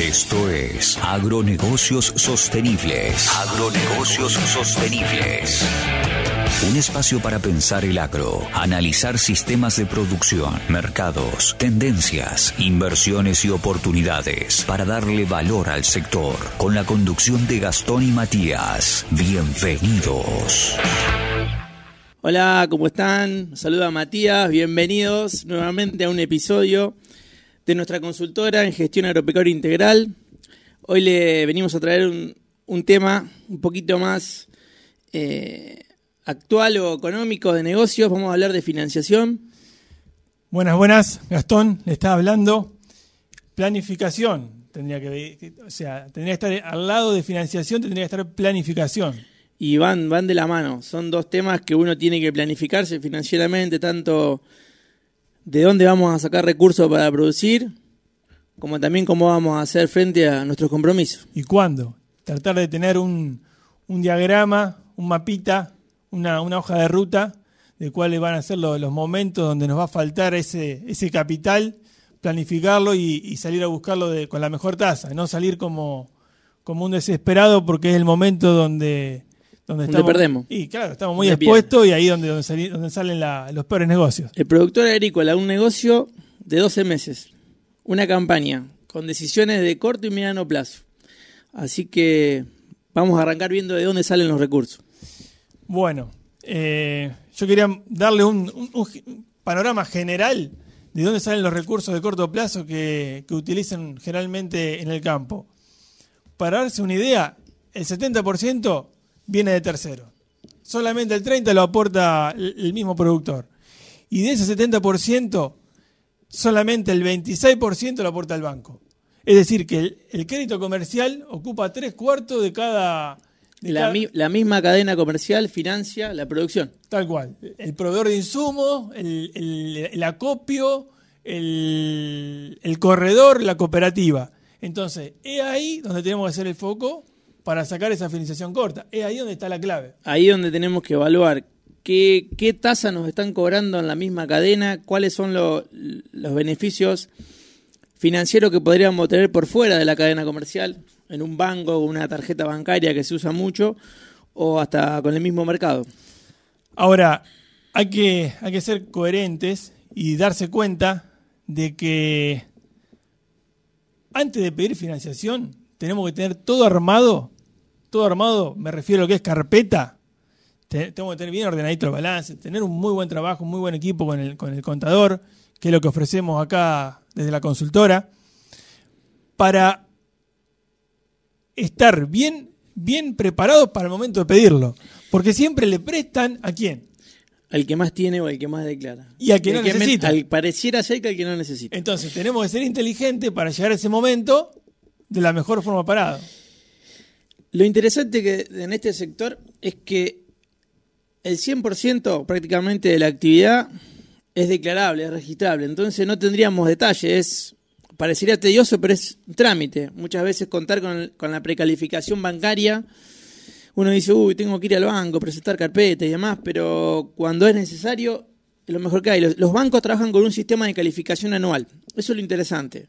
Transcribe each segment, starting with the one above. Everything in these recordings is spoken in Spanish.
Esto es Agronegocios Sostenibles. Agronegocios Sostenibles. Un espacio para pensar el agro, analizar sistemas de producción, mercados, tendencias, inversiones y oportunidades para darle valor al sector. Con la conducción de Gastón y Matías. Bienvenidos. Hola, ¿cómo están? Saluda Matías, bienvenidos nuevamente a un episodio de nuestra consultora en gestión agropecuaria integral. Hoy le venimos a traer un, tema un poquito más eh, actual o económico de negocios. Vamos a hablar de financiación. Buenas, buenas. Gastón le está hablando. Planificación. Tendría que, o sea, tendría que estar al lado de financiación, tendría que estar planificación y van, van de la mano. Son dos temas que uno tiene que planificarse financieramente, tanto de dónde vamos a sacar recursos para producir, como también cómo vamos a hacer frente a nuestros compromisos. ¿Y cuándo? Tratar de tener un, un diagrama, un mapita, una, una, hoja de ruta de cuáles van a ser los, los, momentos donde nos va a faltar ese, ese capital, planificarlo y, salir a buscarlo de, con la mejor tasa, no salir como, como un desesperado porque es el momento donde donde, perdemos. Y claro, estamos muy expuestos y ahí donde, donde, salen los peores negocios. El productor agrícola, un negocio de 12 meses, una campaña con decisiones de corto y mediano plazo. Así que vamos a arrancar viendo de dónde salen los recursos. Bueno, eh, yo quería darle un, panorama general de dónde salen los recursos de corto plazo que, que utilizan generalmente en el campo. Para darse una idea, el 70% viene de tercero. Solamente el 30% lo aporta el mismo productor. Y de ese 70%, solamente el 26% lo aporta el banco. Es decir, que el, crédito comercial ocupa tres cuartos de cada... la, misma cadena comercial financia la producción. Tal cual. El proveedor de insumos, el, el acopio, el, corredor, la cooperativa. Entonces, es ahí donde tenemos que hacer el foco para sacar esa financiación corta. Es ahí donde está la clave. Ahí donde tenemos que evaluar qué, qué tasa nos están cobrando en la misma cadena, cuáles son los beneficios financieros que podríamos tener por fuera de la cadena comercial, en un banco una tarjeta bancaria que se usa mucho, o hasta con el mismo mercado. Ahora, hay que, hay que ser coherentes y darse cuenta de que antes de pedir financiación tenemos que tener todo armado todo armado, me refiero a lo que es carpeta, tengo que tener bien ordenadito el balance, tener un muy buen trabajo, un muy buen equipo con el, con el contador, que es lo que ofrecemos acá desde la consultora, para estar bien, bien preparados para el momento de pedirlo. Porque siempre le prestan a quién? Al que más tiene o al que más declara. Y al que no necesita. al, pareciera ser que al que no necesita. Entonces tenemos que ser inteligentes para llegar a ese momento de la mejor forma parado. Lo interesante que en este sector es que el 100% prácticamente de la actividad es declarable, es registrable. Entonces no tendríamos detalles. parecería tedioso, pero es un trámite. Muchas veces contar con, la precalificación bancaria, uno dice, uy, tengo que ir al banco, presentar carpeta y demás, pero cuando es necesario, es lo mejor que hay. los bancos trabajan con un sistema de calificación anual. Eso es lo interesante.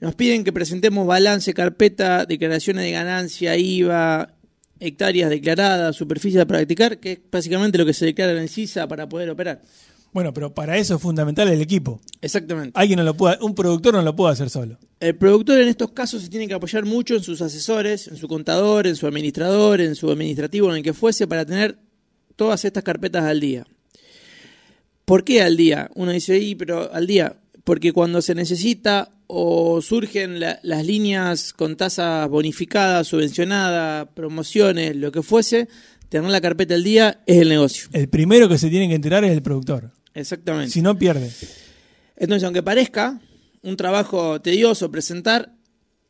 Nos piden que presentemos balance, carpeta, declaraciones de ganancia, IVA, hectáreas declaradas, superficie a practicar, que es básicamente lo que se declara en el CISA para poder operar. Bueno, pero para eso es fundamental el equipo. Exactamente. Alguien no lo puede, un productor no lo puede hacer solo. El productor en estos casos se tiene que apoyar mucho en sus asesores, en su contador, en su administrador, en su administrativo, en el que fuese, para tener todas estas carpetas al día. ¿Por qué al día? Uno dice, ahí, pero al día, porque cuando se necesita o surgen las líneas con tasas bonificadas, subvencionadas, promociones, lo que fuese, tener la carpeta al día es el negocio. El primero que se tiene que enterar es el productor. Exactamente. Si no, pierde. Entonces, aunque parezca un trabajo tedioso presentar,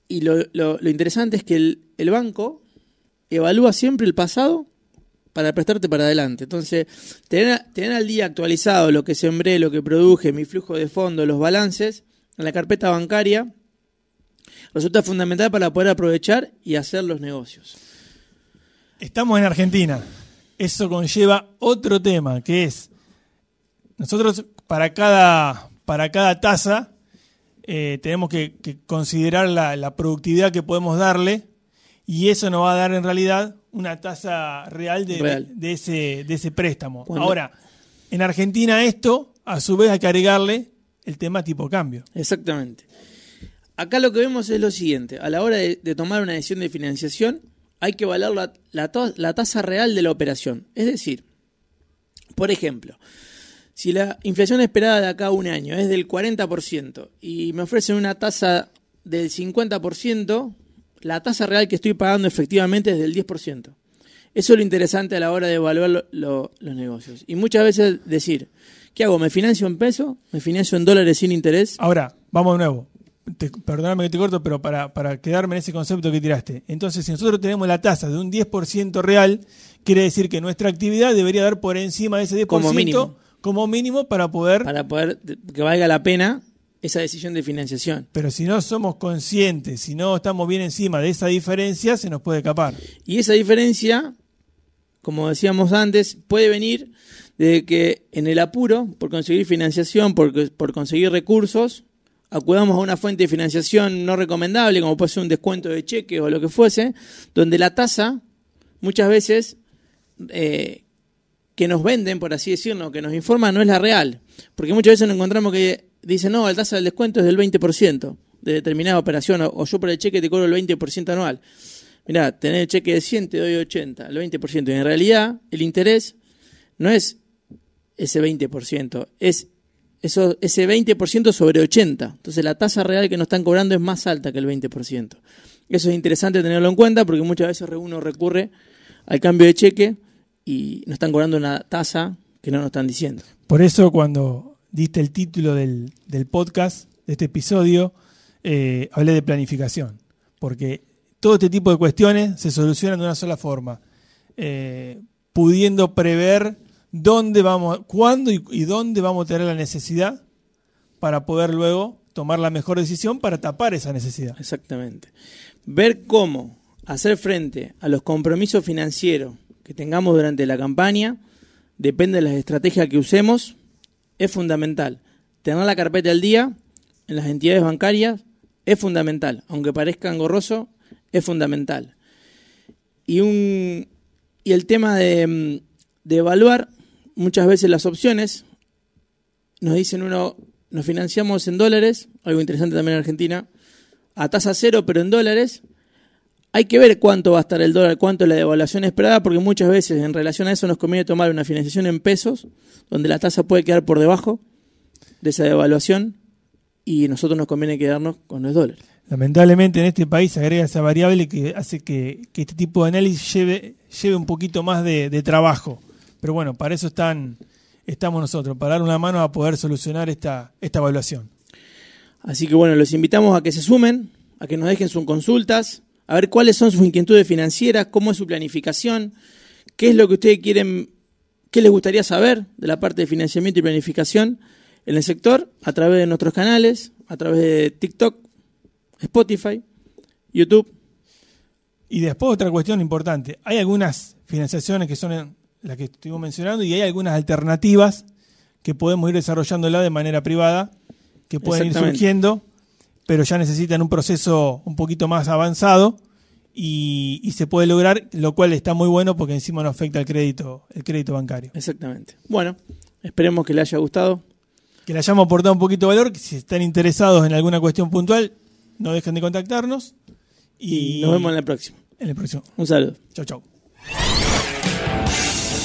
y lo, interesante es que el, banco evalúa siempre el pasado para prestarte para adelante. Entonces, tener, tener al día actualizado lo que sembré, lo que produje, mi flujo de fondo, los balances, en la carpeta bancaria resulta fundamental para poder aprovechar y hacer los negocios. Estamos en Argentina. Eso conlleva otro tema, que es, nosotros para cada, para cada tasa eh, tenemos que, considerar la, productividad que podemos darle y eso nos va a dar en realidad una tasa real de, de ese, de ese préstamo. Ahora, en Argentina esto, a su vez hay que agregarle el tema tipo cambio. Exactamente. Acá lo que vemos es lo siguiente, a la hora de, tomar una decisión de financiación hay que evaluar la, la, la tasa real de la operación. Es decir, por ejemplo, si la inflación esperada de acá a un año es del 40% y me ofrecen una tasa del 50%, la tasa real que estoy pagando efectivamente es del 10%. Eso es lo interesante a la hora de evaluar los negocios. Y muchas veces decir, ¿qué hago? ¿Me financio en peso? ¿Me financio en dólares sin interés? Ahora, vamos de nuevo. perdóname que te corto, pero para, para quedarme en ese concepto que tiraste. Entonces, si nosotros tenemos la tasa de un 10% real, quiere decir que nuestra actividad debería dar por encima de ese 10%. Como mínimo como mínimo para poder... Para poder que valga la pena esa decisión de financiación. Pero si no somos conscientes, si no estamos bien encima de esa diferencia, se nos puede escapar. Y esa diferencia, como decíamos antes, puede venir de que en el apuro, por conseguir financiación, por, por conseguir recursos, acudamos a una fuente de financiación no recomendable, como puede ser un descuento de cheque o lo que fuese, donde la tasa muchas veces eh, que nos venden, por así decirlo, que nos informan, no es la real. Porque muchas veces nos encontramos que dicen, no, la tasa del descuento es del 20% de determinada operación, o, yo por el cheque te cobro el 20% anual. Mirá, tener el cheque de 100 te doy 80, el 20%. Y en realidad el interés no es ese 20%, es eso, ese 20% sobre 80. Entonces la tasa real que nos están cobrando es más alta que el 20%. Eso es interesante tenerlo en cuenta porque muchas veces uno recurre al cambio de cheque y nos están cobrando una tasa que no nos están diciendo. Por eso cuando diste el título del, podcast, de este episodio, eh, hablé de planificación, porque todo este tipo de cuestiones se solucionan de una sola forma, eh, pudiendo prever dónde vamos, cuándo y, dónde vamos a tener la necesidad para poder luego tomar la mejor decisión para tapar esa necesidad. Exactamente. Ver cómo hacer frente a los compromisos financieros que tengamos durante la campaña, depende de las estrategias que usemos, es fundamental. Tener la carpeta al día en las entidades bancarias es fundamental, aunque parezca engorroso, es fundamental. Y, un, y el tema de, de evaluar muchas veces las opciones, nos dicen uno, nos financiamos en dólares, algo interesante también en Argentina, a tasa cero pero en dólares, hay que ver cuánto va a estar el dólar, cuánto es la devaluación esperada, porque muchas veces en relación a eso nos conviene tomar una financiación en pesos, donde la tasa puede quedar por debajo de esa devaluación y nosotros nos conviene quedarnos con el dólar. Lamentablemente en este país agrega esa variable que hace que, este tipo de análisis lleve, lleve un poquito más de, trabajo. Pero bueno, para eso están, estamos nosotros, para dar una mano a poder solucionar esta, esta evaluación. Así que bueno, los invitamos a que se sumen, a que nos dejen sus consultas, a ver cuáles son sus inquietudes financieras, cómo es su planificación, qué es lo que ustedes quieren, qué les gustaría saber de la parte de financiamiento y planificación en el sector a través de nuestros canales, a través de TikTok, Spotify, YouTube. Y después otra cuestión importante, hay algunas financiaciones que son las que estuvimos mencionando y hay algunas alternativas que podemos ir desarrollándola de manera privada, que pueden ir surgiendo pero ya necesitan un proceso un poquito más avanzado y, se puede lograr, lo cual está muy bueno porque encima no afecta el crédito, el crédito bancario. Exactamente. Bueno, esperemos que le haya gustado. Que le hayamos aportado un poquito de valor, que si están interesados en alguna cuestión puntual, no dejen de contactarnos. Y, y nos vemos en la próxima. En el próximo. Un saludo. Chau, chau.